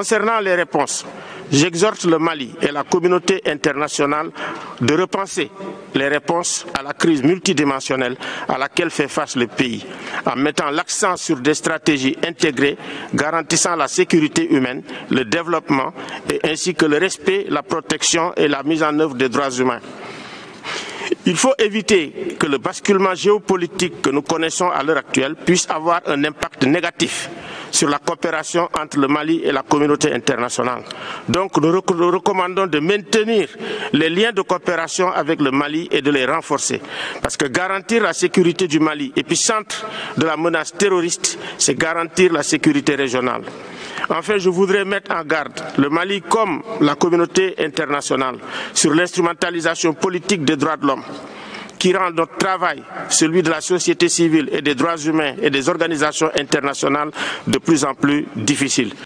Concernant les réponses, j'exhorte le Mali et la communauté internationale de repenser les réponses à la crise multidimensionnelle à laquelle fait face le pays, en mettant l'accent sur des stratégies intégrées garantissant la sécurité humaine, le développement ainsi que le respect, la protection et la mise en œuvre des droits humains. Il faut éviter que le basculement géopolitique que nous connaissons à l'heure actuelle puisse avoir un impact négatif sur la coopération entre le Mali et la communauté internationale. Donc nous recommandons de maintenir les liens de coopération avec le Mali et de les renforcer. Parce que garantir la sécurité du Mali, épicentre de la menace terroriste, c'est garantir la sécurité régionale. Enfin, je voudrais mettre en garde le Mali comme la communauté internationale sur l'instrumentalisation politique des droits de l'homme qui rend notre travail, celui de la société civile et des droits humains et des organisations internationales, de plus en plus difficile.